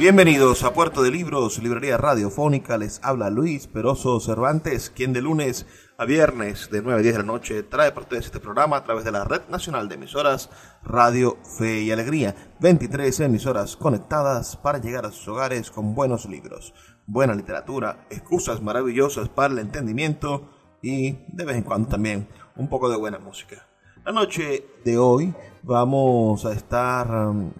Bienvenidos a Puerto de Libros, Librería Radiofónica. Les habla Luis Peroso Cervantes, quien de lunes a viernes de 9 a 10 de la noche trae para ustedes este programa a través de la Red Nacional de Emisoras Radio Fe y Alegría. 23 emisoras conectadas para llegar a sus hogares con buenos libros, buena literatura, excusas maravillosas para el entendimiento y de vez en cuando también un poco de buena música. La noche de hoy vamos a estar um,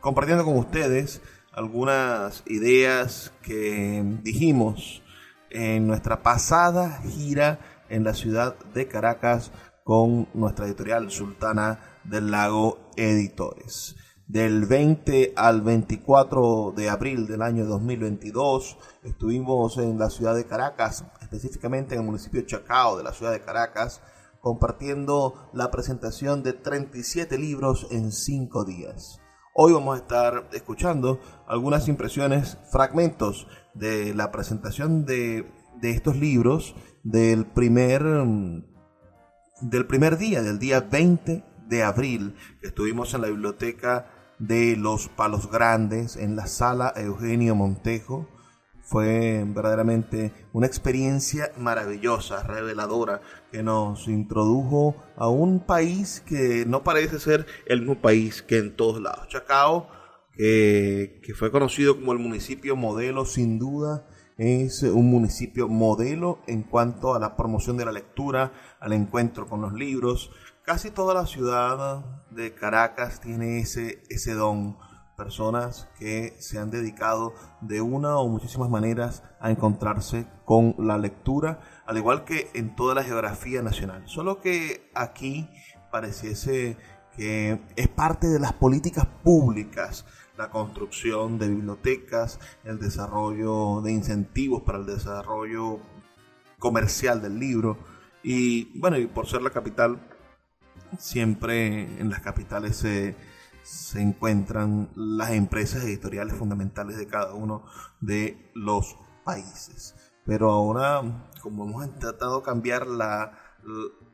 compartiendo con ustedes algunas ideas que dijimos en nuestra pasada gira en la ciudad de Caracas con nuestra editorial Sultana del Lago Editores. Del 20 al 24 de abril del año 2022 estuvimos en la ciudad de Caracas, específicamente en el municipio de Chacao de la ciudad de Caracas, compartiendo la presentación de 37 libros en 5 días. Hoy vamos a estar escuchando algunas impresiones, fragmentos de la presentación de, estos libros del primer, mm, del primer día, del día 20 de abril, que estuvimos en la biblioteca de Los Palos Grandes, en la sala Eugenio Montejo, fue verdaderamente una experiencia maravillosa, reveladora, que nos introdujo a un país que no parece ser el mismo país que en todos lados. Chacao, que, fue conocido como el municipio modelo, sin duda, es un municipio modelo en cuanto a la promoción de la lectura, al encuentro con los libros. Casi toda la ciudad de Caracas tiene ese, ese don personas que se han dedicado de una o muchísimas maneras a encontrarse con la lectura, al igual que en toda la geografía nacional. Solo que aquí pareciese que es parte de las políticas públicas la construcción de bibliotecas, el desarrollo de incentivos para el desarrollo comercial del libro y bueno, y por ser la capital, siempre en las capitales se se encuentran las empresas editoriales fundamentales de cada uno de los países. Pero ahora, como hemos tratado de cambiar la,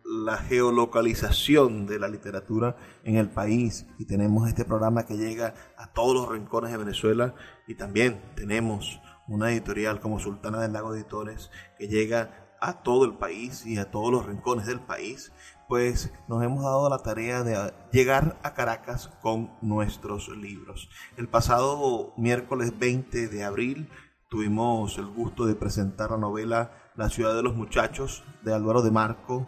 la geolocalización de la literatura en el país y tenemos este programa que llega a todos los rincones de Venezuela y también tenemos una editorial como Sultana del Lago Editores que llega a todo el país y a todos los rincones del país, pues nos hemos dado la tarea de llegar a Caracas con nuestros libros. El pasado miércoles 20 de abril tuvimos el gusto de presentar la novela La ciudad de los muchachos de Álvaro de Marco,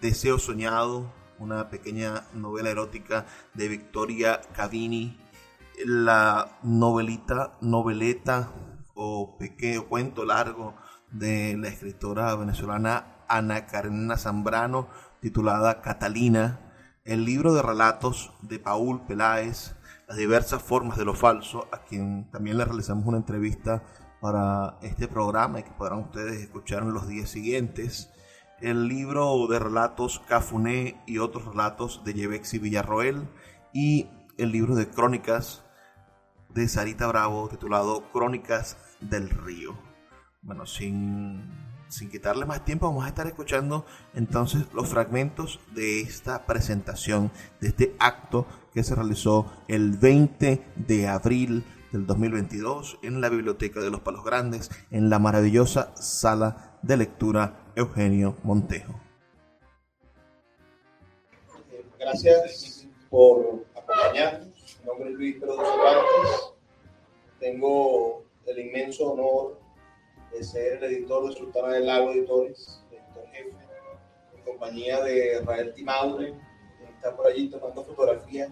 Deseo soñado, una pequeña novela erótica de Victoria Cavini, la novelita, noveleta o pequeño cuento largo de la escritora venezolana Ana Karenina Zambrano, titulada Catalina, el libro de relatos de Paul Peláez, las diversas formas de lo falso, a quien también le realizamos una entrevista para este programa y que podrán ustedes escuchar en los días siguientes. El libro de relatos Cafuné y otros relatos de Yevexi Villarroel y el libro de crónicas de Sarita Bravo titulado Crónicas del Río. Bueno, sin sin quitarle más tiempo, vamos a estar escuchando entonces los fragmentos de esta presentación, de este acto que se realizó el 20 de abril del 2022 en la Biblioteca de los Palos Grandes, en la maravillosa sala de lectura Eugenio Montejo. Gracias por acompañarnos Mi nombre es Luis Pedro Cervantes. Tengo el inmenso honor de ser el editor de Sultana del Lago Editores, editor jefe, en compañía de Rael Timaure, que está por allí tomando fotografías,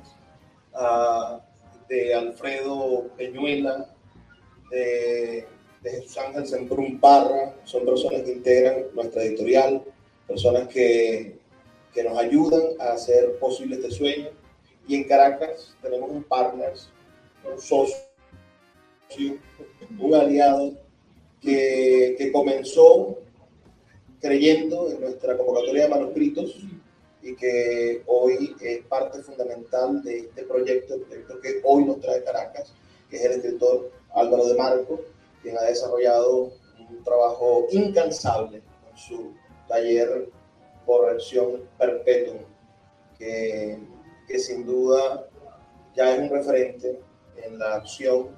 uh, de Alfredo Peñuela, de, de Jesús Ángel Semprún Parra, son personas que integran nuestra editorial, personas que, que nos ayudan a hacer posible este sueño. Y en Caracas tenemos un partner, un socio, un aliado que, comenzó creyendo en nuestra convocatoria de manuscritos y que hoy es parte fundamental de este proyecto, el proyecto que hoy nos trae Caracas, que es el escritor Álvaro de Marco, quien ha desarrollado un trabajo incansable en su taller Corrección Perpetuum, que, que sin duda ya es un referente en la acción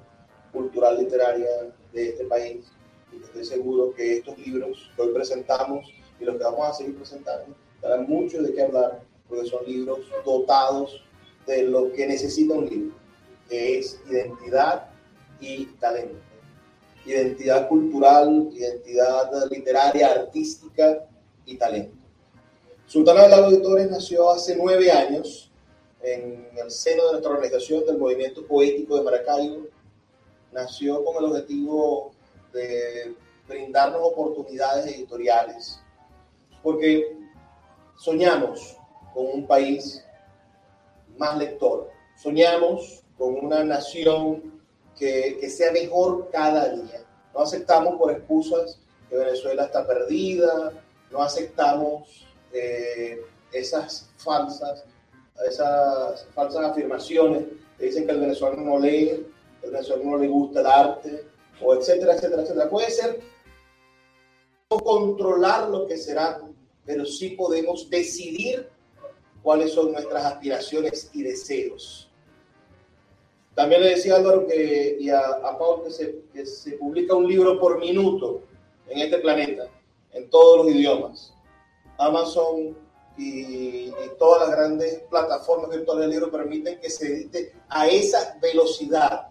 cultural literaria de este país. Y estoy seguro que estos libros que hoy presentamos y los que vamos a seguir presentando darán mucho de qué hablar, porque son libros dotados de lo que necesita un libro, que es identidad y talento. Identidad cultural, identidad literaria, artística y talento. Sultana de Lago Editores nació hace nueve años en el seno de nuestra organización del Movimiento Poético de Maracaibo. Nació con el objetivo de brindarnos oportunidades editoriales, porque soñamos con un país más lector, soñamos con una nación que, que sea mejor cada día. No aceptamos por excusas que Venezuela está perdida, no aceptamos eh, esas falsas, esas falsas afirmaciones que dicen que el venezolano no lee, que el venezolano no le gusta el arte, o etcétera, etcétera, etcétera. Puede ser no controlar lo que será, pero sí podemos decidir cuáles son nuestras aspiraciones y deseos. También le decía a Álvaro que, y a, a Paul que se, que se publica un libro por minuto en este planeta, en todos los idiomas. Amazon y, y, todas las grandes plataformas virtuales de libro permiten que se edite a esa velocidad.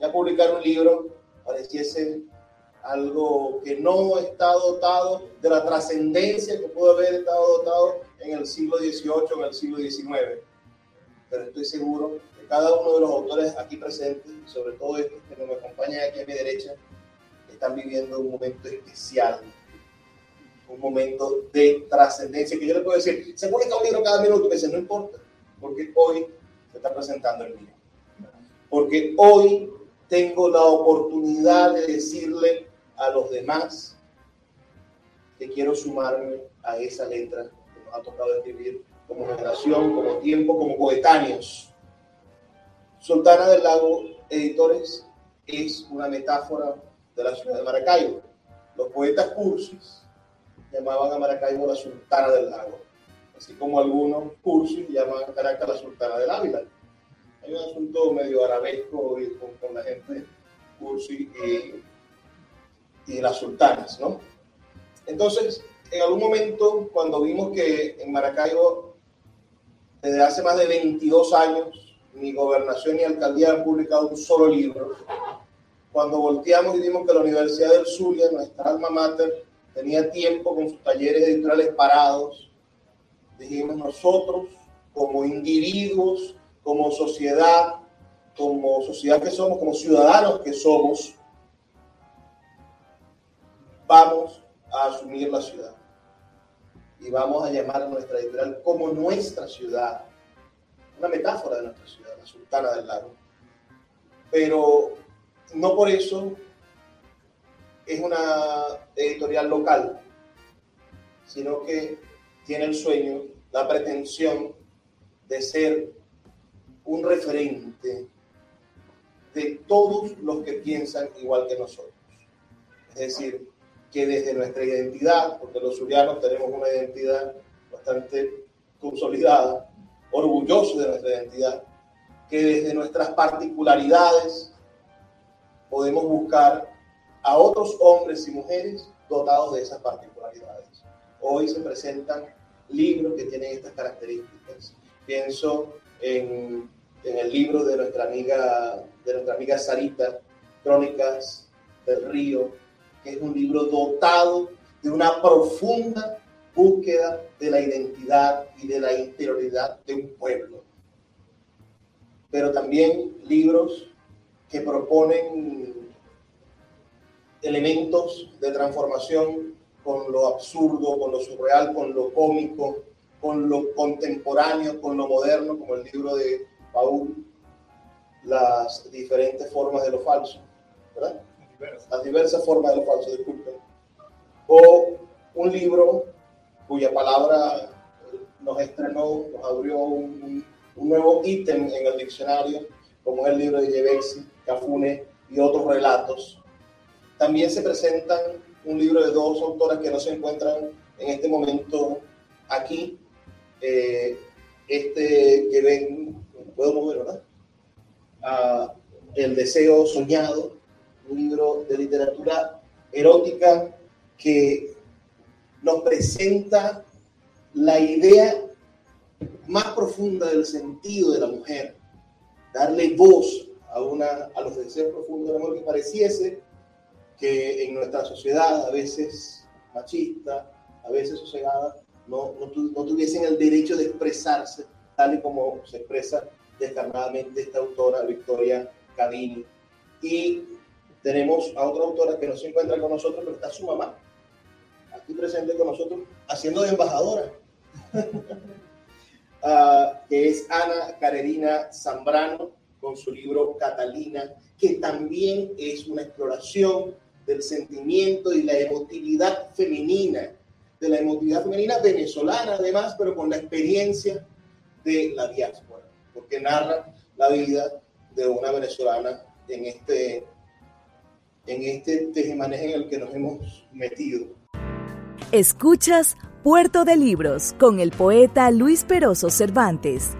Ya publicar un libro pareciese algo que no está dotado de la trascendencia que pudo haber estado dotado en el siglo XVIII en el siglo XIX. Pero estoy seguro que cada uno de los autores aquí presentes, sobre todo estos que me acompañan aquí a mi derecha, están viviendo un momento especial, un momento de trascendencia, que yo le puedo decir, se publica un libro cada minuto, me dice, no importa, porque hoy se está presentando el mío. Porque hoy tengo la oportunidad de decirle a los demás que quiero sumarme a esa letra que nos ha tocado escribir como generación, como tiempo, como coetáneos. Sultana del Lago Editores es una metáfora de la ciudad de Maracaibo. Los poetas cursis llamaban a Maracaibo la Sultana del Lago, así como algunos cursis llaman a Caracas la Sultana del Ávila. Un asunto medio arabesco con, con la gente cursi y y las sultanas, ¿no? Entonces, en algún momento, cuando vimos que en Maracaibo, desde hace más de 22 años, ni gobernación ni alcaldía han publicado un solo libro, cuando volteamos y vimos que la Universidad del Zulia, nuestra alma mater, tenía tiempo con sus talleres editoriales parados, dijimos nosotros, como individuos, como sociedad, como sociedad que somos, como ciudadanos que somos, vamos a asumir la ciudad y vamos a llamar a nuestra editorial como nuestra ciudad, una metáfora de nuestra ciudad, la Sultana del Lago. Pero no por eso es una editorial local, sino que tiene el sueño, la pretensión de ser un referente de todos los que piensan igual que nosotros. Es decir, que desde nuestra identidad, porque los zulianos tenemos una identidad bastante consolidada, orgullosos de nuestra identidad, que desde nuestras particularidades podemos buscar a otros hombres y mujeres dotados de esas particularidades. Hoy se presentan libros que tienen estas características. Pienso en en el libro de nuestra amiga, de nuestra amiga Sarita, Crónicas del Río, que es un libro dotado de una profunda búsqueda de la identidad y de la interioridad de un pueblo. Pero también libros que proponen elementos de transformación con lo absurdo, con lo surreal, con lo cómico, con lo contemporáneo, con lo moderno, como el libro de Paul, las diferentes formas de lo falso, ¿verdad? Las diversas formas de lo falso, disculpen. O un libro cuya palabra nos estrenó, nos abrió un, nuevo ítem en el diccionario, como es el libro de Yevexi, Cafune y otros relatos. También se presentan un libro de dos autoras que no se encuentran en este momento aquí. Eh, este que ven, puedo mover, ¿verdad? Ah, el deseo soñado, un libro de literatura erótica que nos presenta la idea más profunda del sentido de la mujer, darle voz a, una, a los deseos profundos del amor que pareciese que en nuestra sociedad, a veces machista, a veces sosegada, no, no, no tuviesen el derecho de expresarse tal y como se expresa descarnadamente esta autora, Victoria Cadini. Y tenemos a otra autora que no se encuentra con nosotros, pero está su mamá, aquí presente con nosotros, haciendo de embajadora, uh, que es Ana Carerina Zambrano, con su libro Catalina, que también es una exploración del sentimiento y la emotividad femenina, de la emotividad femenina venezolana además, pero con la experiencia de la diáspora, porque narra la vida de una venezolana en este, en este en el que nos hemos metido. Escuchas Puerto de Libros con el poeta Luis Peroso Cervantes.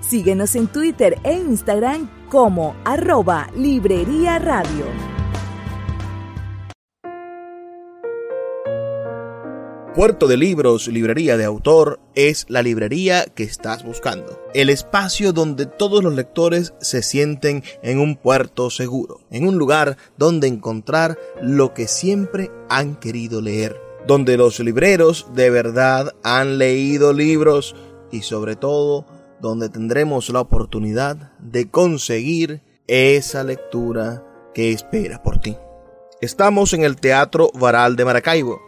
Síguenos en Twitter e Instagram como arroba Librería Radio. Puerto de Libros, librería de autor, es la librería que estás buscando. El espacio donde todos los lectores se sienten en un puerto seguro, en un lugar donde encontrar lo que siempre han querido leer, donde los libreros de verdad han leído libros y sobre todo donde tendremos la oportunidad de conseguir esa lectura que espera por ti. Estamos en el Teatro Varal de Maracaibo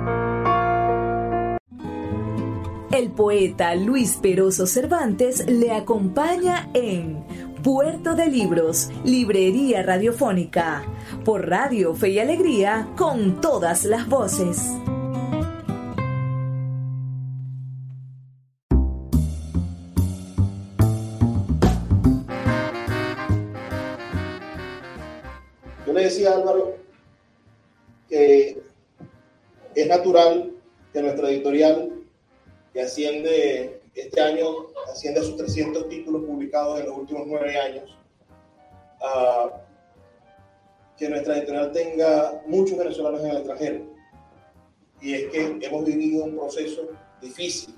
El poeta Luis Peroso Cervantes le acompaña en Puerto de Libros, Librería Radiofónica, por Radio Fe y Alegría, con todas las voces. Yo le decía Álvaro que es natural que nuestra editorial que asciende este año, asciende a sus 300 títulos publicados en los últimos nueve años, que nuestra editorial tenga muchos venezolanos en el extranjero. Y es que hemos vivido un proceso difícil.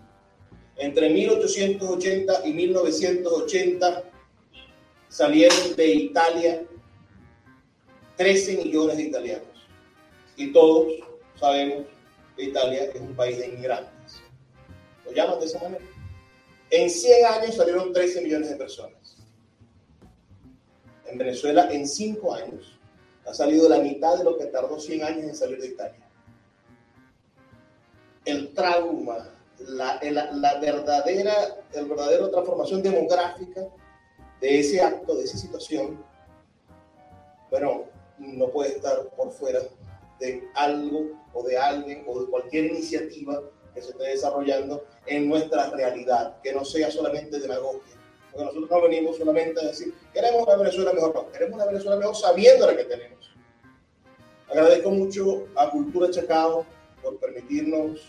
Entre 1880 y 1980 salieron de Italia 13 millones de italianos. Y todos sabemos que Italia es un país de inmigrantes lo llaman de esa manera. En 100 años salieron 13 millones de personas. En Venezuela, en 5 años, ha salido la mitad de lo que tardó 100 años en salir de Italia. El trauma, la, la, verdadera, el verdadero transformación demográfica de ese acto, de esa situación, bueno, no puede estar por fuera de algo o de alguien o de cualquier iniciativa que se esté desarrollando en nuestra realidad, que no sea solamente demagogia. Porque nosotros no venimos solamente a decir, queremos una Venezuela mejor, no, queremos una Venezuela mejor sabiendo la que tenemos. Agradezco mucho a Cultura Chacao por permitirnos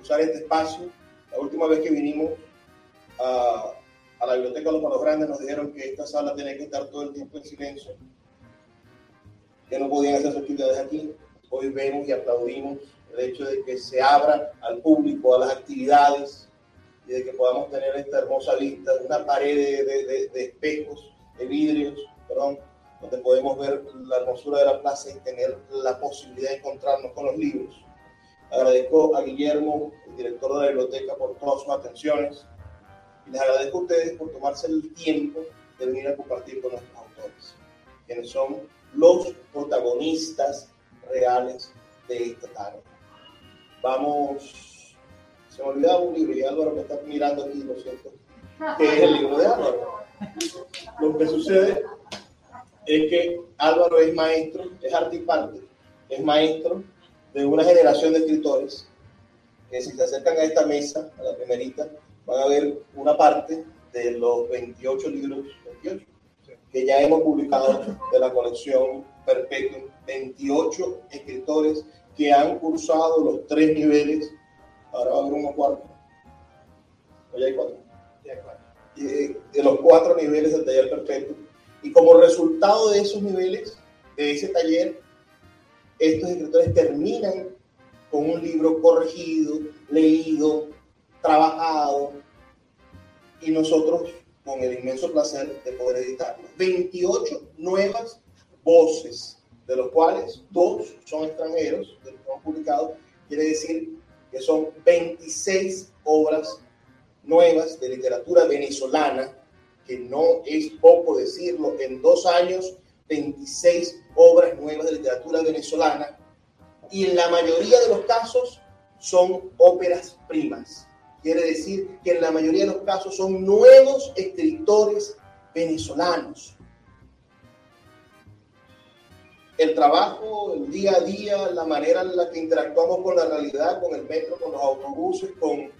usar este espacio. La última vez que vinimos a, a la Biblioteca de los Manos Grandes nos dijeron que esta sala tenía que estar todo el tiempo en silencio, que no podían hacer sus actividades aquí. Hoy vemos y aplaudimos el hecho de que se abra al público a las actividades y de que podamos tener esta hermosa vista, una pared de, de, de espejos, de vidrios, perdón, donde podemos ver la hermosura de la plaza y tener la posibilidad de encontrarnos con los libros. Agradezco a Guillermo, el director de la biblioteca, por todas sus atenciones y les agradezco a ustedes por tomarse el tiempo de venir a compartir con nuestros autores, quienes son los protagonistas reales de esta tarde. Vamos, se me olvidaba un libro y Álvaro me está mirando aquí, lo siento, que es el libro de Álvaro. Lo que sucede es que Álvaro es maestro, es arte y parte, es maestro de una generación de escritores que si se acercan a esta mesa, a la primerita, van a ver una parte de los 28 libros, 28, que ya hemos publicado de la colección Perpetuum, 28 escritores que han cursado los tres niveles, ahora va a haber uno cuarto, ya hay cuatro, ya hay cuatro. De, de los cuatro niveles del taller perfecto y como resultado de esos niveles, de ese taller, estos escritores terminan con un libro corregido, leído, trabajado, y nosotros con el inmenso placer de poder editarlo. 28 nuevas voces, de los cuales dos son extranjeros, de los que hemos publicado, quiere decir que son 26 obras nuevas de literatura venezolana que no es poco decirlo, en dos años, 26 obras nuevas de literatura venezolana, y en la mayoría de los casos son óperas primas. Quiere decir que en la mayoría de los casos son nuevos escritores venezolanos. El trabajo, el día a día, la manera en la que interactuamos con la realidad, con el metro, con los autobuses, con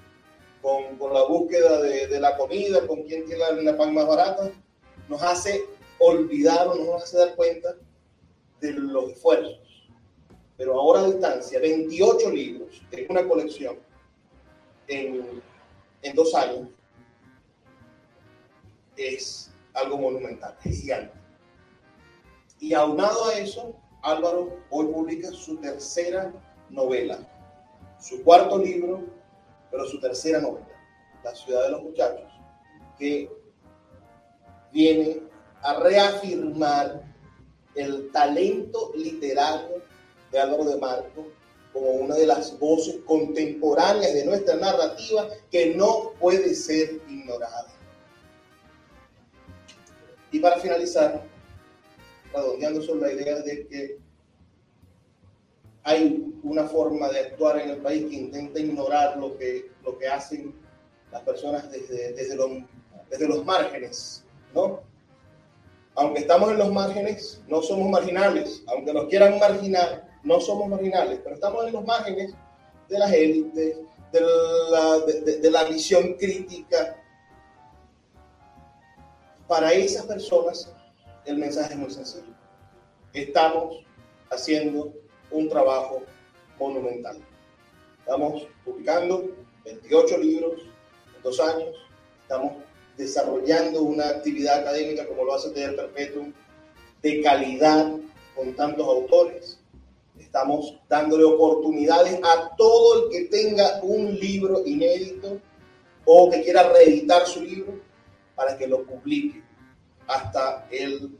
con, con la búsqueda de, de, la comida, con quién tiene la, pan más barata, nos hace olvidar o nos hace dar cuenta de los esfuerzos. Pero ahora a distancia, 28 libros en una colección en, en dos años es algo monumental, es gigante. Y aunado a eso, Álvaro hoy publica su tercera novela, su cuarto libro pero su tercera novela, La ciudad de los muchachos, que viene a reafirmar el talento literario de Álvaro de Marco como una de las voces contemporáneas de nuestra narrativa que no puede ser ignorada. Y para finalizar, redondeando sobre la idea de que hay una forma de actuar en el país que intenta ignorar lo que, lo que hacen las personas desde, desde, los, desde los márgenes, ¿no? Aunque estamos en los márgenes, no somos marginales. Aunque nos quieran marginar, no somos marginales, pero estamos en los márgenes de las élites, de la, de, de la visión crítica. Para esas personas, el mensaje es muy sencillo. Estamos haciendo un trabajo monumental. Estamos publicando 28 libros en dos años, estamos desarrollando una actividad académica como lo hace Taller Perpetuum de calidad con tantos autores. Estamos dándole oportunidades a todo el que tenga un libro inédito o que quiera reeditar su libro para que lo publique hasta el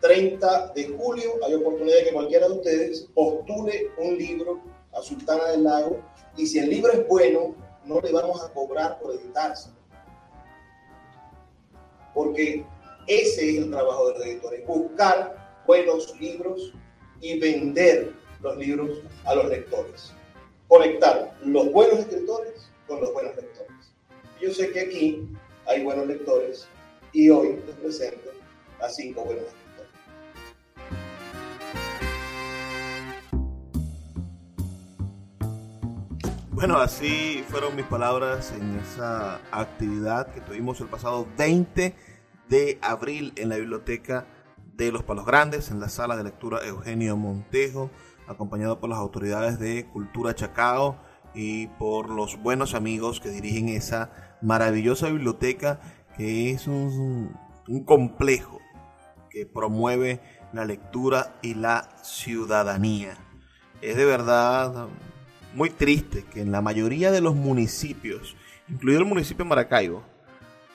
30 de julio hay oportunidad de que cualquiera de ustedes postule un libro a Sultana del Lago y si el libro es bueno, no le vamos a cobrar por editarse. Porque ese es el trabajo de los editores, buscar buenos libros y vender los libros a los lectores. Conectar los buenos escritores con los buenos lectores. Yo sé que aquí hay buenos lectores y hoy les presento a cinco buenos lectores. Bueno, así fueron mis palabras en esa actividad que tuvimos el pasado 20 de abril en la biblioteca de Los Palos Grandes, en la sala de lectura Eugenio Montejo, acompañado por las autoridades de Cultura Chacao y por los buenos amigos que dirigen esa maravillosa biblioteca que es un, complejo que promueve la lectura y la ciudadanía. Es de verdad muy triste que en la mayoría de los municipios, incluido el municipio de Maracaibo,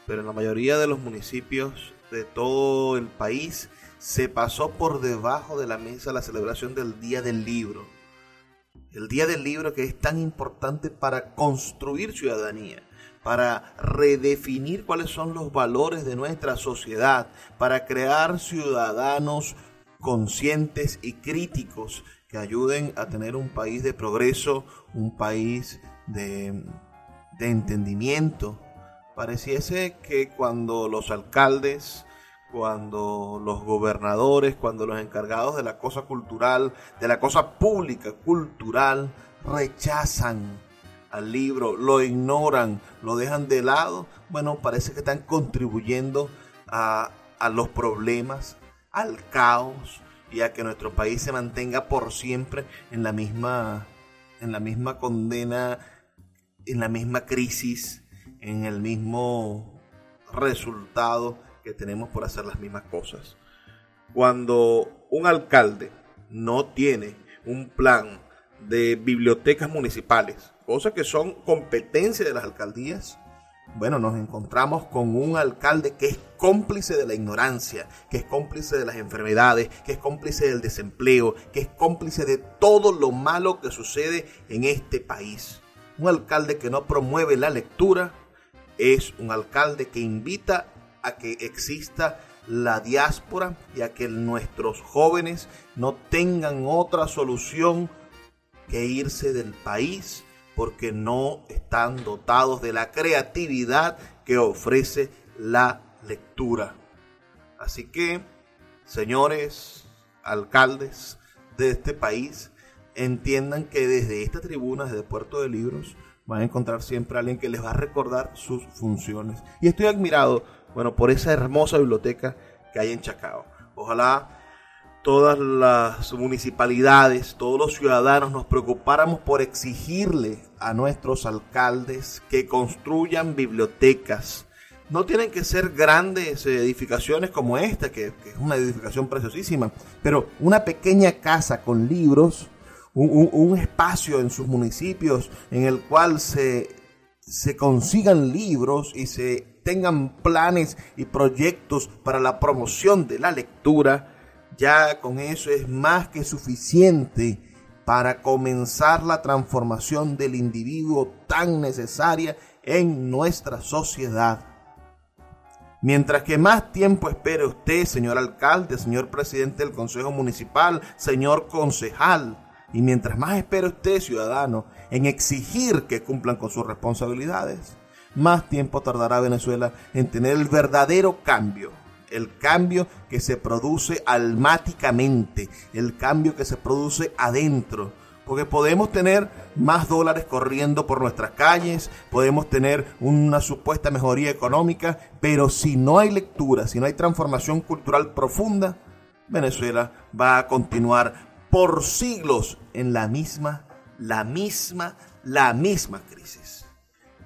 pero en la mayoría de los municipios de todo el país, se pasó por debajo de la mesa la celebración del Día del Libro. El Día del Libro que es tan importante para construir ciudadanía, para redefinir cuáles son los valores de nuestra sociedad, para crear ciudadanos conscientes y críticos que ayuden a tener un país de progreso, un país de, de entendimiento. Pareciese que cuando los alcaldes, cuando los gobernadores, cuando los encargados de la cosa cultural, de la cosa pública cultural, rechazan al libro, lo ignoran, lo dejan de lado, bueno, parece que están contribuyendo a, los problemas, al caos, y a que nuestro país se mantenga por siempre en la misma, en la misma condena, en la misma crisis, en el mismo resultado que tenemos por hacer las mismas cosas. Cuando un alcalde no tiene un plan de bibliotecas municipales, cosas que son competencia de las alcaldías, bueno, nos encontramos con un alcalde que es cómplice de la ignorancia, que es cómplice de las enfermedades, que es cómplice del desempleo, que es cómplice de todo lo malo que sucede en este país. Un alcalde que no promueve la lectura es un alcalde que invita a que exista la diáspora y a que nuestros jóvenes no tengan otra solución que irse del país porque no están dotados de la creatividad que ofrece la lectura. Así que, señores alcaldes de este país, entiendan que desde esta tribuna, desde Puerto de Libros, van a encontrar siempre a alguien que les va a recordar sus funciones. Y estoy admirado, bueno, por esa hermosa biblioteca que hay en Chacao. Ojalá todas las municipalidades, todos los ciudadanos nos preocupáramos por exigirle a nuestros alcaldes que construyan bibliotecas. No tienen que ser grandes edificaciones como esta, que, es una edificación preciosísima, pero una pequeña casa con libros, un, espacio en sus municipios en el cual se, se consigan libros y se tengan planes y proyectos para la promoción de la lectura, ya con eso es más que suficiente para comenzar la transformación del individuo tan necesaria en nuestra sociedad. Mientras que más tiempo espere usted, señor alcalde, señor presidente del Consejo Municipal, señor concejal, y mientras más espere usted, ciudadano, en exigir que cumplan con sus responsabilidades, más tiempo tardará Venezuela en tener el verdadero cambio el cambio que se produce almáticamente, el cambio que se produce adentro. Porque podemos tener más dólares corriendo por nuestras calles, podemos tener una supuesta mejoría económica, pero si no hay lectura, si no hay transformación cultural profunda, Venezuela va a continuar por siglos en la misma, la misma, la misma crisis.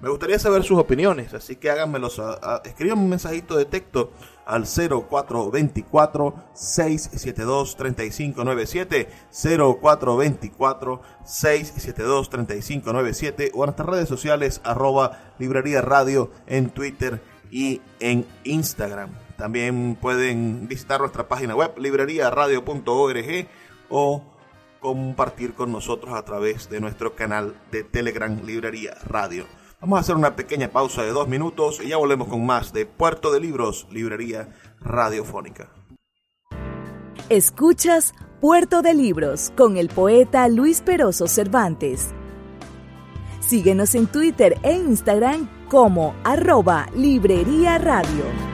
Me gustaría saber sus opiniones, así que háganmelos, escriban un mensajito de texto al 0424-672-3597, 0424-672-3597 o en nuestras redes sociales arroba librería radio en Twitter y en Instagram. También pueden visitar nuestra página web libreriaradio.org o compartir con nosotros a través de nuestro canal de Telegram Librería Radio. Vamos a hacer una pequeña pausa de dos minutos y ya volvemos con más de Puerto de Libros, Librería Radiofónica. Escuchas Puerto de Libros con el poeta Luis Peroso Cervantes. Síguenos en Twitter e Instagram como arroba Librería Radio.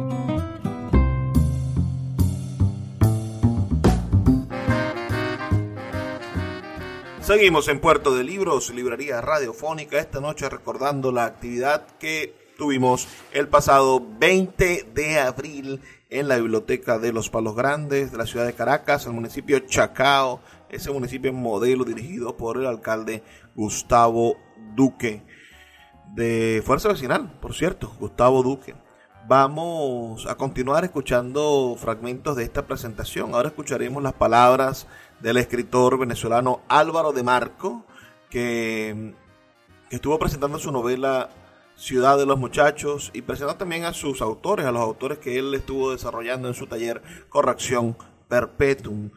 Seguimos en Puerto de Libros, Librería Radiofónica, esta noche recordando la actividad que tuvimos el pasado 20 de abril en la Biblioteca de los Palos Grandes de la ciudad de Caracas, el municipio Chacao, ese municipio modelo dirigido por el alcalde Gustavo Duque, de Fuerza Vecinal, por cierto, Gustavo Duque. Vamos a continuar escuchando fragmentos de esta presentación. Ahora escucharemos las palabras del escritor venezolano Álvaro de Marco, que, estuvo presentando su novela Ciudad de los Muchachos y presentó también a sus autores, a los autores que él estuvo desarrollando en su taller Corrección Perpetuum,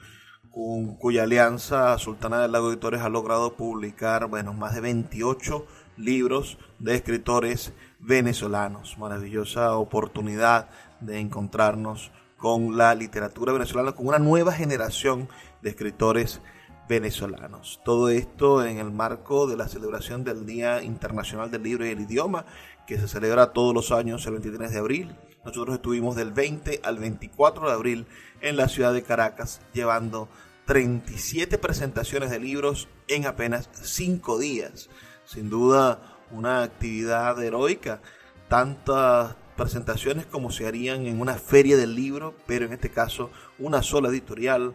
con, cuya alianza Sultana del Lago Editores ha logrado publicar, bueno, más de 28 libros de escritores venezolanos. Maravillosa oportunidad de encontrarnos con la literatura venezolana, con una nueva generación de escritores venezolanos. Todo esto en el marco de la celebración del Día Internacional del Libro y el Idioma, que se celebra todos los años el 23 de abril. Nosotros estuvimos del 20 al 24 de abril en la ciudad de Caracas, llevando 37 presentaciones de libros en apenas 5 días. Sin duda, una actividad heroica. Tantas presentaciones como se harían en una feria del libro, pero en este caso una sola editorial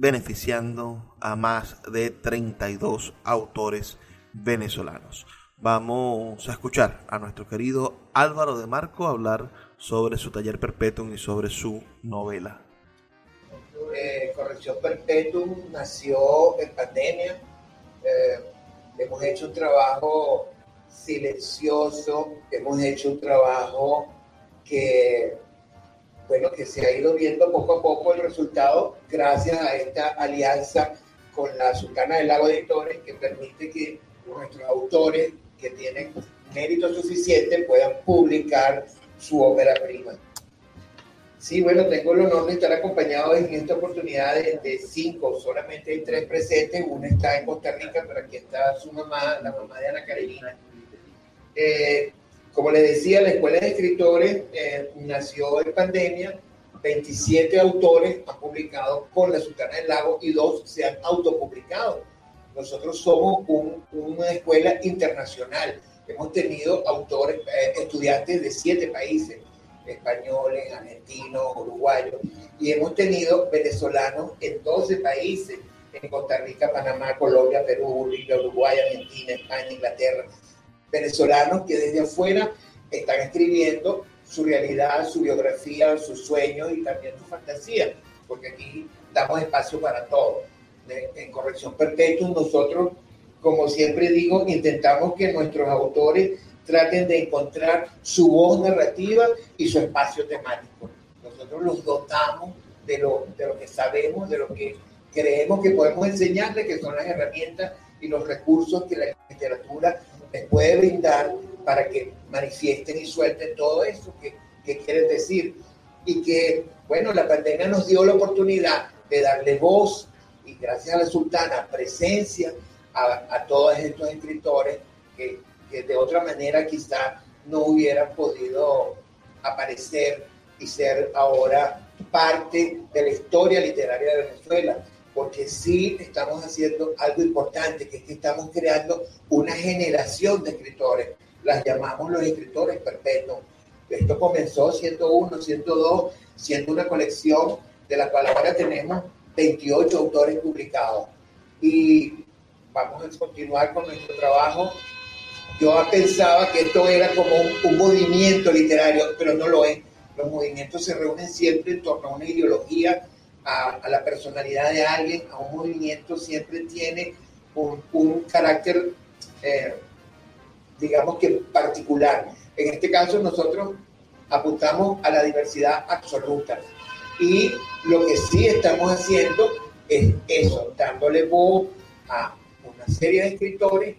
beneficiando a más de 32 autores venezolanos. Vamos a escuchar a nuestro querido Álvaro de Marco hablar sobre su taller Perpetuum y sobre su novela. Eh, Corrección Perpetuum nació en pandemia. Eh, hemos hecho un trabajo silencioso, hemos hecho un trabajo que bueno, que se ha ido viendo poco a poco el resultado gracias a esta alianza con la Sultana del Lago Editores que permite que nuestros autores que tienen mérito suficiente puedan publicar su ópera prima. Sí, bueno, tengo el honor de estar acompañado en esta oportunidad de, cinco, solamente hay tres presentes, una está en Costa Rica, pero aquí está su mamá, la mamá de Ana Karenina. Eh, como les decía, la Escuela de Escritores eh, nació en pandemia. 27 autores han publicado con la Sultana del Lago y dos se han autopublicado. Nosotros somos una escuela internacional. Hemos tenido autores, eh, estudiantes de siete países, españoles, argentinos, uruguayos, y hemos tenido venezolanos en 12 países, en Costa Rica, Panamá, Colombia, Perú, Bolivia, Uruguay, Argentina, España, Inglaterra venezolanos que desde afuera están escribiendo su realidad, su biografía, sus sueños y también su fantasía, porque aquí damos espacio para todo. En Corrección Perpetua nosotros, como siempre digo, intentamos que nuestros autores traten de encontrar su voz narrativa y su espacio temático. Nosotros los dotamos de lo, de lo que sabemos, de lo que creemos que podemos enseñarles, que son las herramientas y los recursos que la literatura puede brindar para que manifiesten y suelten todo eso que, que quieren decir. Y que, bueno, la pandemia nos dio la oportunidad de darle voz y gracias a la sultana presencia a, a todos estos escritores que, que, de otra manera quizá no hubieran podido aparecer y ser ahora parte de la historia literaria de Venezuela porque sí estamos haciendo algo importante, que es que estamos creando una generación de escritores, las llamamos los escritores perpetuos. Esto comenzó 101, 102, siendo una colección de la cual ahora tenemos 28 autores publicados. Y vamos a continuar con nuestro trabajo. Yo pensaba que esto era como un, movimiento literario, pero no lo es. Los movimientos se reúnen siempre en torno a una ideología, a, la personalidad de alguien, a un movimiento siempre tiene un, carácter, eh, digamos que particular. En este caso nosotros apuntamos a la diversidad absoluta. Y lo que sí estamos haciendo es eso, dándole voz a una serie de escritores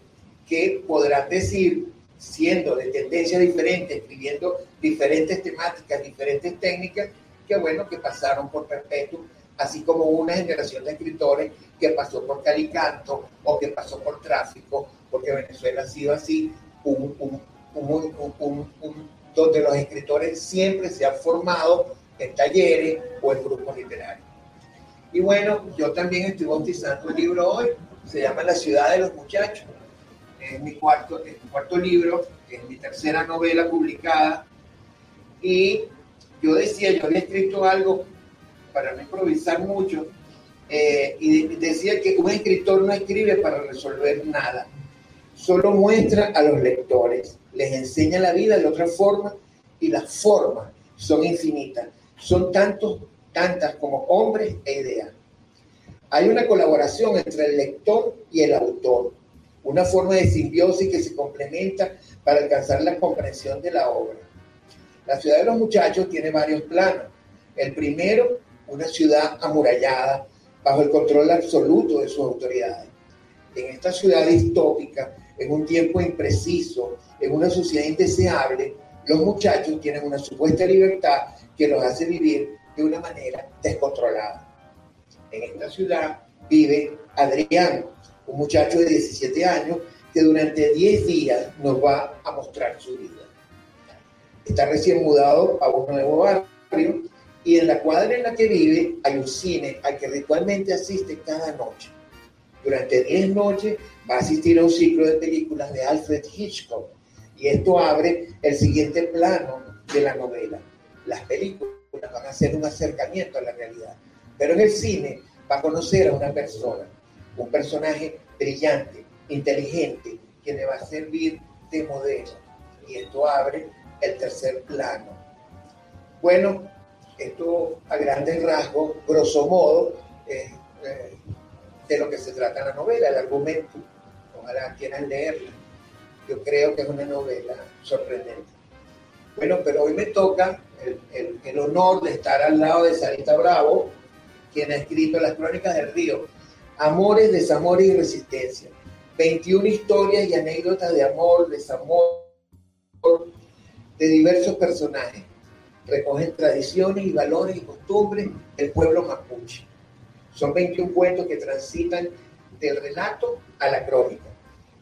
que podrán decir, siendo de tendencia diferente, escribiendo diferentes temáticas, diferentes técnicas, que bueno, que pasaron por Perpetuo, así como una generación de escritores que pasó por Calicanto o que pasó por Tráfico, porque Venezuela ha sido así, un, un, un, donde los escritores siempre se han formado en talleres o en grupos literarios. Y bueno, yo también estoy bautizando un libro hoy, se llama La ciudad de los muchachos. Es mi cuarto, es mi cuarto libro, es mi tercera novela publicada. Y yo decía, yo había escrito algo para no improvisar mucho, eh, y decía que un escritor no escribe para resolver nada, solo muestra a los lectores, les enseña la vida de otra forma y las formas son infinitas, son tantos, tantas como hombres e ideas. Hay una colaboración entre el lector y el autor, una forma de simbiosis que se complementa para alcanzar la comprensión de la obra. La ciudad de los muchachos tiene varios planos. El primero, una ciudad amurallada bajo el control absoluto de sus autoridades. En esta ciudad distópica, en un tiempo impreciso, en una sociedad indeseable, los muchachos tienen una supuesta libertad que los hace vivir de una manera descontrolada. En esta ciudad vive Adrián, un muchacho de 17 años que durante 10 días nos va a mostrar su vida. Está recién mudado a un nuevo barrio y en la cuadra en la que vive hay un cine al que ritualmente asiste cada noche. Durante 10 noches va a asistir a un ciclo de películas de Alfred Hitchcock y esto abre el siguiente plano de la novela. Las películas van a hacer un acercamiento a la realidad, pero en el cine va a conocer a una persona, un personaje brillante, inteligente, que le va a servir de modelo. Y esto abre el tercer plano. Bueno, esto a grandes rasgos, grosso modo, eh, de lo que se trata la novela, el argumento. Ojalá quieran leerla. Yo creo que es una novela sorprendente. Bueno, pero hoy me toca el, el, honor de estar al lado de Sarita Bravo, quien ha escrito Las Crónicas del Río, Amores, Desamores y Resistencia. 21 historias y anécdotas de amor, desamor, de diversos personajes recogen tradiciones y valores y costumbres del pueblo mapuche. Son 21 cuentos que transitan del relato a la crónica.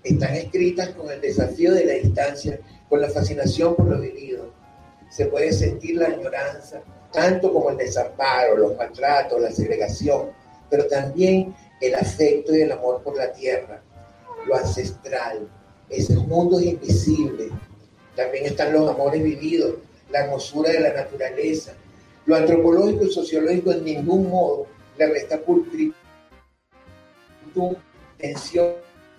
Están escritas con el desafío de la distancia, con la fascinación por lo vivido. Se puede sentir la añoranza, tanto como el desamparo, los maltratos, la segregación, pero también el afecto y el amor por la tierra, lo ancestral, esos mundos invisibles. También están los amores vividos, la hermosura de la naturaleza. Lo antropológico y sociológico en ningún modo le resta pulcritud, tensión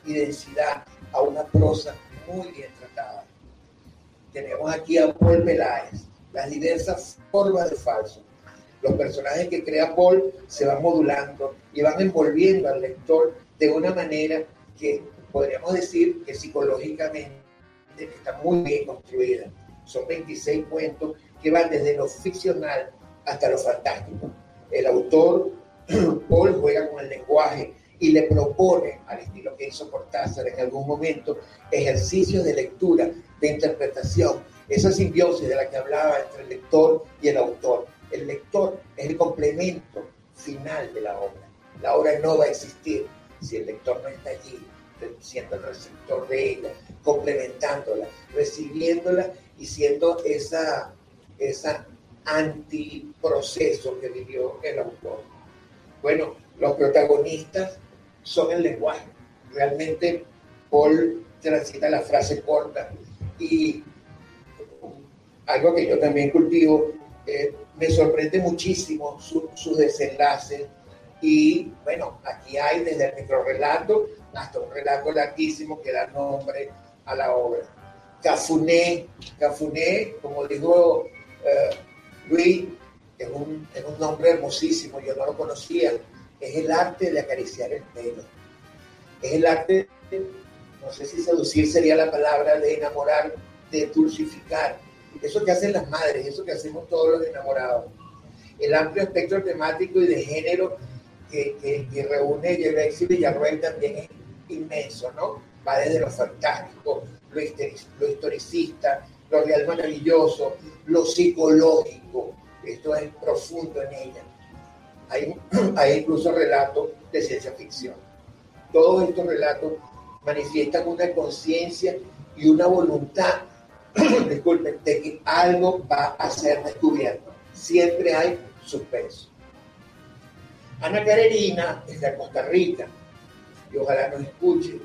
y densidad a una prosa muy bien tratada. Tenemos aquí a Paul Peláez, las diversas formas de falso. Los personajes que crea Paul se van modulando y van envolviendo al lector de una manera que podríamos decir que psicológicamente está muy bien construida. Son 26 cuentos que van desde lo ficcional hasta lo fantástico. El autor, Paul, juega con el lenguaje y le propone, al estilo que hizo Cortázar en algún momento, ejercicios de lectura, de interpretación, esa simbiosis de la que hablaba entre el lector y el autor. El lector es el complemento final de la obra. La obra no va a existir si el lector no está allí, siendo el receptor de ella, complementándola, recibiéndola y siendo esa, esa antiproceso que vivió el autor. Bueno, los protagonistas son el lenguaje. Realmente Paul transita la frase corta y algo que yo también cultivo eh, me sorprende muchísimo sus desenlaces. Y bueno, aquí hay desde el microrelato hasta un relato larguísimo que da nombre a la obra. Cafuné, Cafuné, como dijo eh, Luis, es un, es un nombre hermosísimo, yo no lo conocía. Es el arte de acariciar el pelo. Es el arte, no sé si seducir sería la palabra, de enamorar, de dulcificar. Eso que hacen las madres, eso que hacemos todos los enamorados. El amplio espectro temático y de género que, que, que reúne Gervais y Villarroel también es inmenso, ¿no? Va desde lo fantástico, lo, lo historicista, lo real maravilloso, lo psicológico. Esto es profundo en ella. Hay, hay incluso relatos de ciencia ficción. Todos estos relatos manifiestan una conciencia y una voluntad, disculpen, de que algo va a ser descubierto. Siempre hay suspenso. Ana Carolina es de Costa Rica y ojalá nos escuche.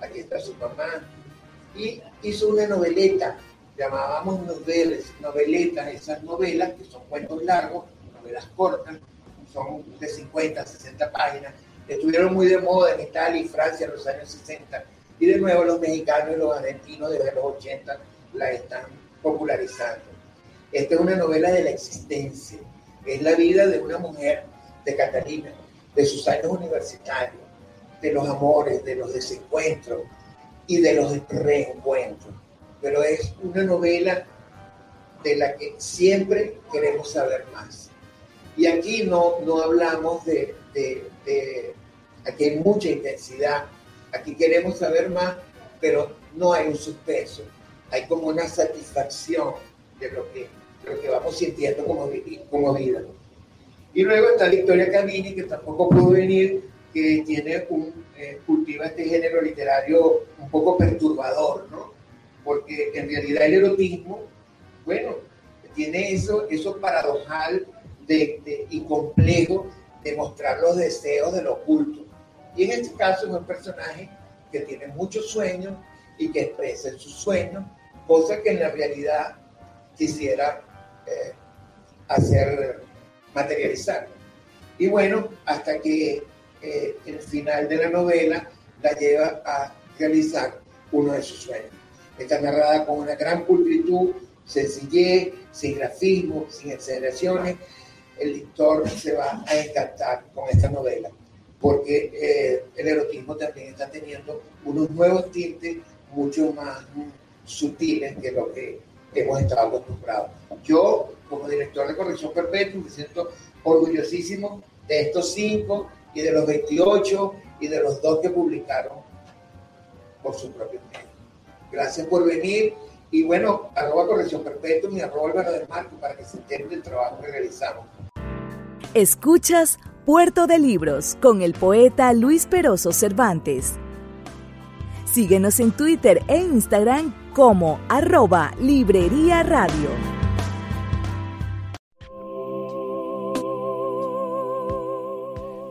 Aquí está su mamá. Y hizo una noveleta, llamábamos novelas, noveletas, esas novelas que son cuentos largos, novelas cortas, son de 50, 60 páginas, estuvieron muy de moda en Italia y Francia en los años 60. Y de nuevo los mexicanos y los argentinos desde los 80 la están popularizando. Esta es una novela de la existencia. Es la vida de una mujer, de Catalina, de sus años universitarios, de los amores, de los desencuentros y de los reencuentros. Pero es una novela de la que siempre queremos saber más. Y aquí no, no hablamos de, de, Aquí hay mucha intensidad, aquí queremos saber más, pero no hay un suspenso, hay como una satisfacción de lo que, lo que vamos sintiendo como, como vida. Y luego está Victoria Camini, que tampoco pudo venir, que tiene un, eh, cultiva este género literario un poco perturbador, ¿no? Porque en realidad el erotismo, bueno, tiene eso, eso paradojal de, y complejo de mostrar los deseos de lo oculto. Y en este caso es un personaje que tiene muchos sueños y que expresa sus sueños, cosa que en la realidad quisiera eh, hacer materializar. Y bueno, hasta que eh, el final de la novela la lleva a realizar uno de sus sueños. Está narrada con una gran pulcritud, sencillez, sin grafismo, sin exageraciones. El lector se va a encantar con esta novela, porque eh, el erotismo también está teniendo unos nuevos tintes mucho más sutiles que lo que hemos estado acostumbrados. Yo, como director de Corrección Perpetua, me siento orgullosísimo de estos cinco y de los 28 y de los dos que publicaron por su propio medio. Gracias por venir y bueno, arroba corrección perpetua y arroba Álvaro de Marco para que se enteren del trabajo que realizamos. Escuchas Puerto de Libros con el poeta Luis Peroso Cervantes. Síguenos en Twitter e Instagram como arroba Librería Radio.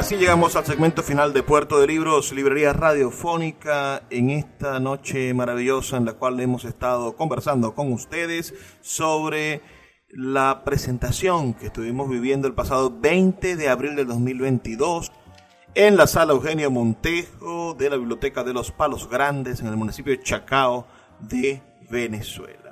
Así llegamos al segmento final de Puerto de Libros, Librería Radiofónica, en esta noche maravillosa en la cual hemos estado conversando con ustedes sobre la presentación que estuvimos viviendo el pasado 20 de abril del 2022 en la sala Eugenio Montejo de la Biblioteca de los Palos Grandes en el municipio de Chacao de Venezuela.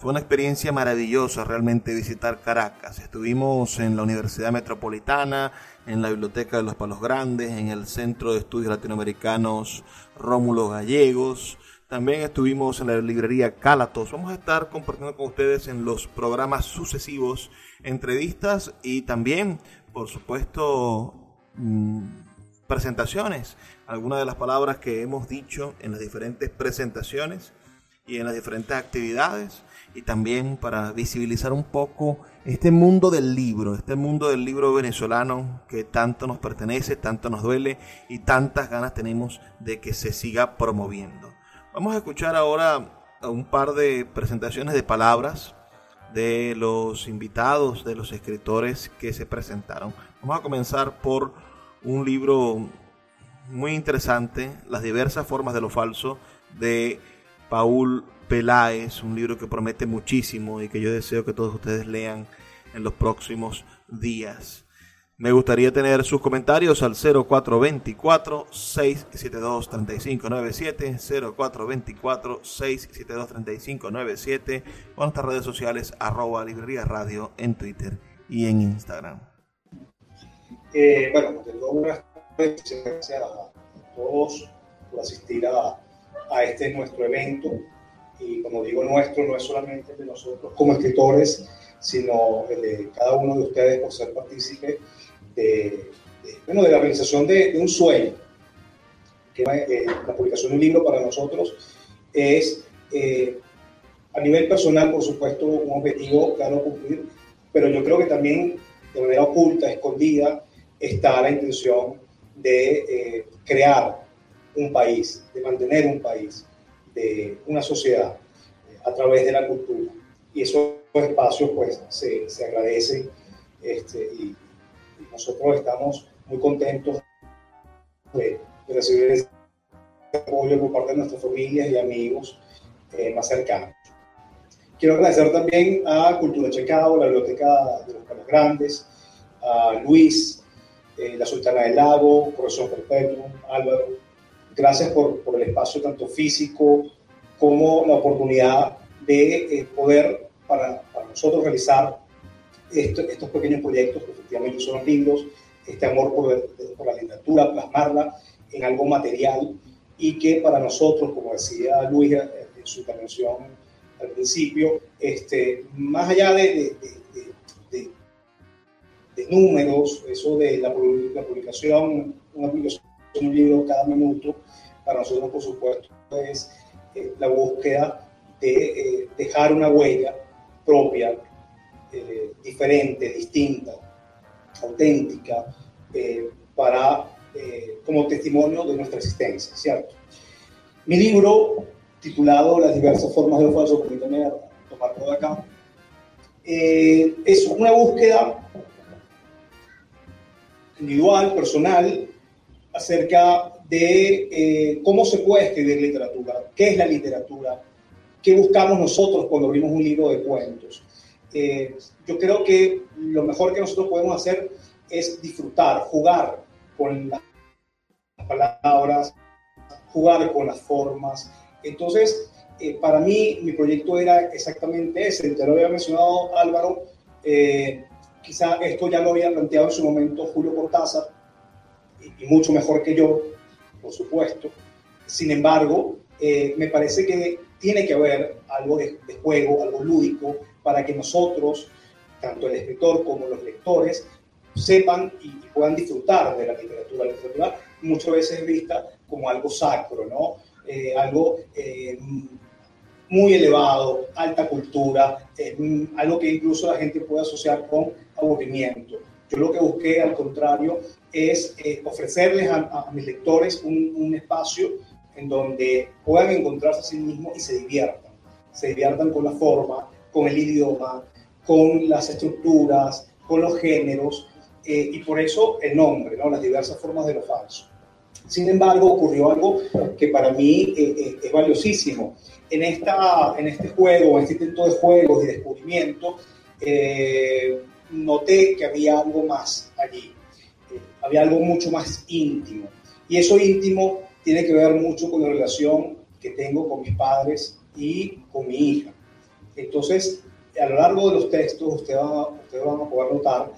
Fue una experiencia maravillosa realmente visitar Caracas. Estuvimos en la Universidad Metropolitana, en la Biblioteca de los Palos Grandes, en el Centro de Estudios Latinoamericanos Rómulo Gallegos. También estuvimos en la librería Cálatos. Vamos a estar compartiendo con ustedes en los programas sucesivos entrevistas y también, por supuesto, mm, presentaciones, algunas de las palabras que hemos dicho en las diferentes presentaciones y en las diferentes actividades y también para visibilizar un poco este mundo del libro, este mundo del libro venezolano que tanto nos pertenece, tanto nos duele y tantas ganas tenemos de que se siga promoviendo. Vamos a escuchar ahora un par de presentaciones de palabras de los invitados, de los escritores que se presentaron. Vamos a comenzar por un libro muy interesante, Las diversas formas de lo falso, de Paul Peláez, un libro que promete muchísimo y que yo deseo que todos ustedes lean en los próximos días. Me gustaría tener sus comentarios al 0424-672-3597, 0424-672-3597 o en nuestras redes sociales arroba librería radio en Twitter y en Instagram. Eh, bueno, de nuevo, gracias a todos por asistir a este nuestro evento. Y como digo, nuestro no es solamente de nosotros como escritores, sino de cada uno de ustedes por ser partícipe de, bueno, de la realización de, un sueño. Que eh, la publicación de un libro para nosotros es, eh, a nivel personal, por supuesto, un objetivo claro cumplir, pero yo creo que también de manera oculta, escondida, está la intención de eh, crear un país, de mantener un país, de una sociedad eh, a través de la cultura. Y esos espacios pues se, se agradecen este, y, nosotros estamos muy contentos de, recibir ese apoyo por parte de nuestras familias y amigos eh, más cercanos. Quiero agradecer también a Cultura Checado, la Biblioteca de los Palos Grandes, a Luis, eh, la Sultana del Lago, Profesor Perpetuo, Álvaro. Gracias por, por, el espacio tanto físico como la oportunidad de eh, poder para, para, nosotros realizar estos pequeños proyectos que efectivamente son libros, este amor por, por, la literatura, plasmarla en algo material y que para nosotros, como decía Luis en su intervención al principio, este, más allá de, de, de, de números, eso de la, la, publicación, una publicación de un libro cada minuto, para nosotros, por supuesto, es eh, la búsqueda de eh, dejar una huella propia, eh, diferente, distinta, auténtica, para, como testimonio de nuestra existencia, ¿cierto? Mi libro, titulado Las diversas formas de lo falso, permítanme tomarlo de acá, es una búsqueda individual, personal, acerca de eh, cómo se puede escribir literatura, qué es la literatura, qué buscamos nosotros cuando abrimos un libro de cuentos. Eh, yo creo que lo mejor que nosotros podemos hacer es disfrutar, jugar con las palabras, jugar con las formas. Entonces, eh, para mí, mi proyecto era exactamente ese. Te lo había mencionado Álvaro, quizá esto ya lo había planteado en su momento Julio Cortázar, y, mucho mejor que yo, por supuesto. Sin embargo, eh, me parece que tiene que haber algo de, juego, algo lúdico, para que nosotros, tanto el escritor como los lectores, sepan y, puedan disfrutar de la literatura. La literatura muchas veces es vista como algo sacro, ¿no? Eh, algo eh, muy elevado, alta cultura, algo que incluso la gente puede asociar con aburrimiento. Yo lo que busqué, al contrario, es eh, ofrecerles a, mis lectores un, un, espacio en donde puedan encontrarse a sí mismos y se diviertan. Se diviertan con la forma, con el idioma, con las estructuras, con los géneros, eh, y por eso el nombre, ¿no? las diversas formas de lo falso. Sin embargo, ocurrió algo que para mí eh, es valiosísimo. En, esta, en este juego, en este intento de juegos y descubrimiento, noté que había algo más allí. Eh, había algo mucho más íntimo. Y eso íntimo tiene que ver mucho con la relación que tengo con mis padres y con mi hija. Entonces, a lo largo de los textos, ustedes van a, ustedes van a poder notar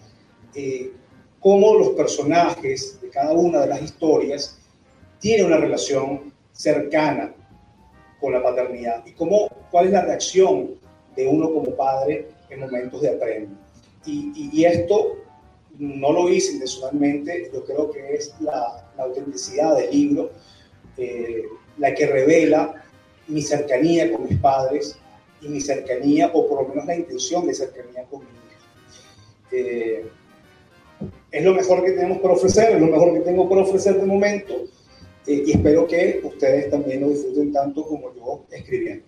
eh, cómo los personajes de cada una de las historias tienen una relación cercana con la paternidad y cómo, cuál es la reacción de uno como padre en momentos de aprendo. Y, y, esto no lo hice intencionalmente, yo creo que es la, la autenticidad del libro eh, la que revela mi cercanía con mis padres y mi cercanía, o por lo menos la intención de cercanía con mi hija. Eh, es lo mejor que tenemos para ofrecer, es lo mejor que tengo para ofrecer de momento eh, y espero que ustedes también lo disfruten tanto como yo escribiendo.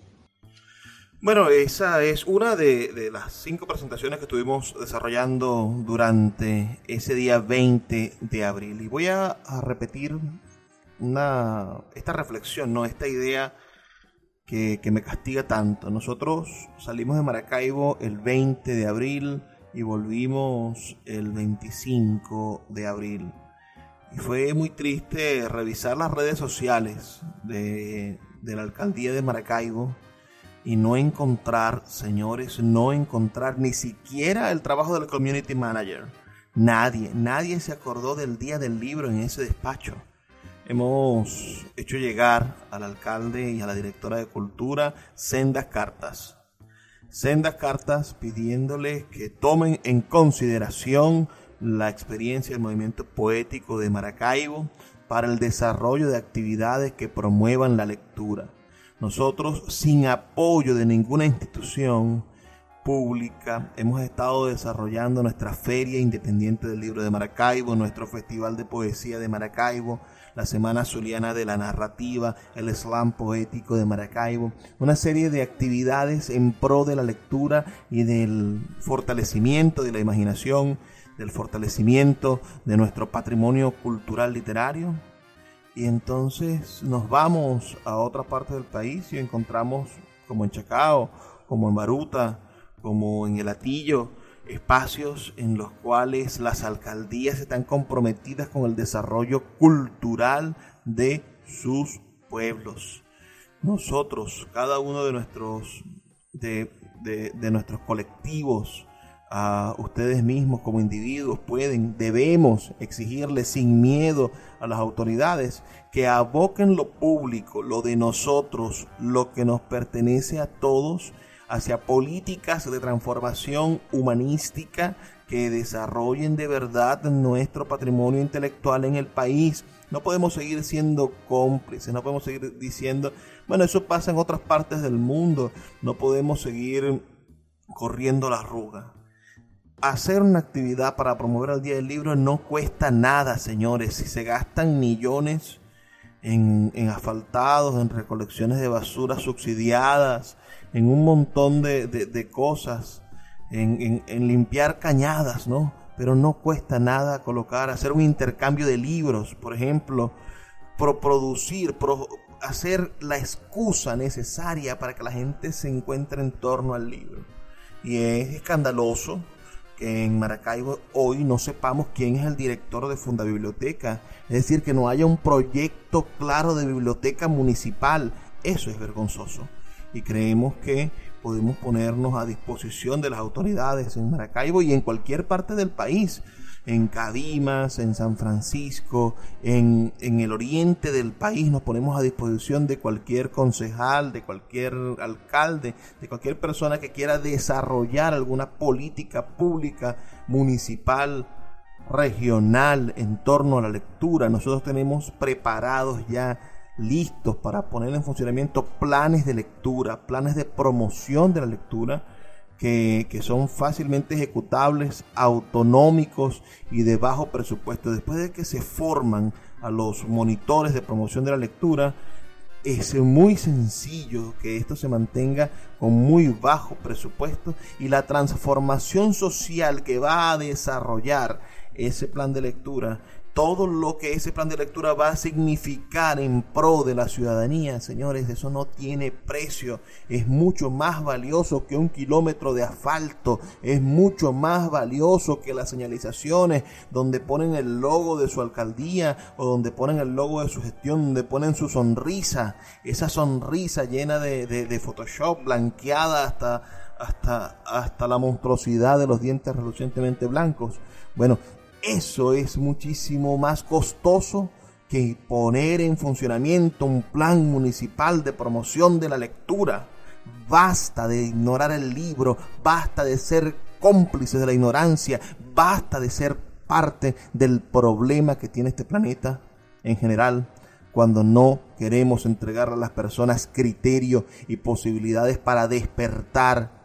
Bueno, esa es una de, las cinco presentaciones que estuvimos desarrollando durante ese día 20 de abril. Y voy a, repetir una, esta reflexión, ¿no? esta idea que, que, me castiga tanto. Nosotros salimos de Maracaibo el 20 de abril y volvimos el 25 de abril. Y fue muy triste revisar las redes sociales de, de la alcaldía de Maracaibo y no encontrar, señores, no encontrar ni siquiera el trabajo del community manager. Nadie, nadie se acordó del día del libro en ese despacho. Hemos hecho llegar al alcalde y a la directora de cultura sendas cartas. Sendas cartas pidiéndoles que tomen en consideración la experiencia del movimiento poético de Maracaibo para el desarrollo de actividades que promuevan la lectura nosotros, sin apoyo de ninguna institución pública, hemos estado desarrollando nuestra Feria Independiente del Libro de Maracaibo, nuestro Festival de Poesía de Maracaibo, la Semana Zuliana de la Narrativa, el Slam Poético de Maracaibo, una serie de actividades en pro de la lectura y del fortalecimiento de la imaginación, del fortalecimiento de nuestro patrimonio cultural literario y entonces nos vamos a otra parte del país y encontramos, como en Chacao, como en Baruta, como en El Atillo, espacios en los cuales las alcaldías están comprometidas con el desarrollo cultural de sus pueblos. Nosotros, cada uno de nuestros, de, de nuestros colectivos, a ustedes mismos como individuos pueden, debemos exigirles sin miedo a las autoridades que aboquen lo público, lo de nosotros, lo que nos pertenece a todos, hacia políticas de transformación humanística que desarrollen de verdad nuestro patrimonio intelectual en el país. No podemos seguir siendo cómplices, no podemos seguir diciendo, bueno, eso pasa en otras partes del mundo, no podemos seguir corriendo la arruga hacer una actividad para promover el Día del Libro no cuesta nada, señores. Si se gastan millones en, asfaltados, en recolecciones de basura subsidiadas, en un montón de, cosas, en, limpiar cañadas, ¿no? Pero no cuesta nada colocar, hacer un intercambio de libros, por ejemplo, pro producir, hacer la excusa necesaria para que la gente se encuentre en torno al libro. Y es escandaloso en Maracaibo hoy no sepamos quién es el director de Funda Biblioteca. Es decir, que no haya un proyecto claro de biblioteca municipal. Eso es vergonzoso. Y creemos que podemos ponernos a disposición de las autoridades en Maracaibo y en cualquier parte del país en Cadimas, en San Francisco, en, en, el oriente del país. Nos ponemos a disposición de cualquier concejal, de cualquier alcalde, de cualquier persona que quiera desarrollar alguna política pública, municipal, regional en torno a la lectura. Nosotros tenemos preparados ya listos para poner en funcionamiento planes de lectura, planes de promoción de la lectura que, son fácilmente ejecutables, autonómicos y de bajo presupuesto. Después de que se forman a los monitores de promoción de la lectura, es muy sencillo que esto se mantenga con muy bajo presupuesto y la transformación social que va a desarrollar ese plan de lectura todo lo que ese plan de lectura va a significar en pro de la ciudadanía, señores, eso no tiene precio. Es mucho más valioso que un kilómetro de asfalto. Es mucho más valioso que las señalizaciones donde ponen el logo de su alcaldía o donde ponen el logo de su gestión, donde ponen su sonrisa. Esa sonrisa llena de, de Photoshop, blanqueada hasta, hasta, hasta la monstruosidad de los dientes relucientemente blancos. Bueno, eso es muchísimo más costoso que poner en funcionamiento un plan municipal de promoción de la lectura. Basta de ignorar el libro, basta de ser cómplices de la ignorancia, basta de ser parte del problema que tiene este planeta en general cuando no queremos entregar a las personas criterio y posibilidades para despertar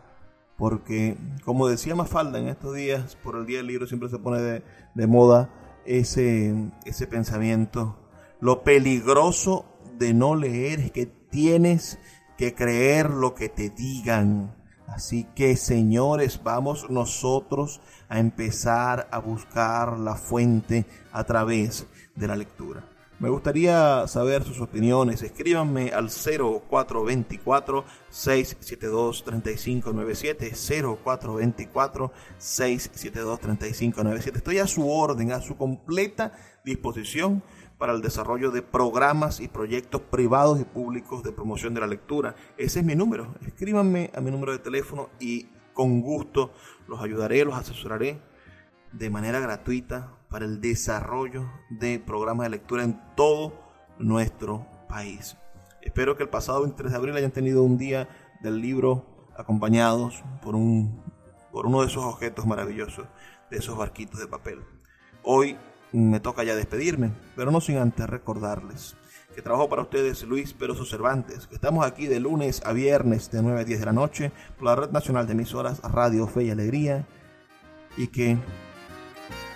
porque como decía Mafalda en estos días, por el Día del Libro siempre se pone de, moda ese, ese pensamiento. Lo peligroso de no leer es que tienes que creer lo que te digan. Así que señores, vamos nosotros a empezar a buscar la fuente a través de la lectura. Me gustaría saber sus opiniones. Escríbanme al 0424-672-3597. 0424-672-3597. Estoy a su orden, a su completa disposición para el desarrollo de programas y proyectos privados y públicos de promoción de la lectura. Ese es mi número. Escríbanme a mi número de teléfono y con gusto los ayudaré, los asesoraré de manera gratuita para el desarrollo de programas de lectura en todo nuestro país. Espero que el pasado 23 de abril hayan tenido un día del libro acompañados por, un, por uno de esos objetos maravillosos, de esos barquitos de papel. Hoy me toca ya despedirme, pero no sin antes recordarles que trabajo para ustedes Luis Peroso Cervantes, que estamos aquí de lunes a viernes de 9 a 10 de la noche por la Red Nacional de Emisoras Radio Fe y Alegría y que